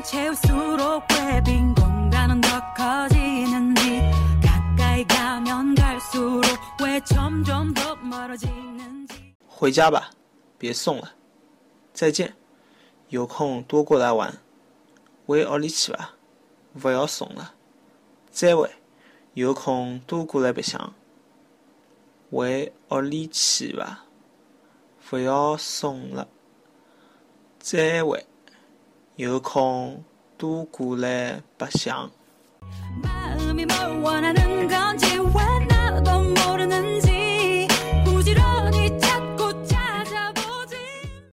방 채울수록 왜 빈 공간은 더 커지는지 가까이 가면 갈수록 왜 점점 더 멀어지는지 回家吧，别送了。再见，有空多过来玩。回屋里去吧，不要送了。再会，有空多过来白相。回屋里去吧，不要送了。再会， 有空多过来白相。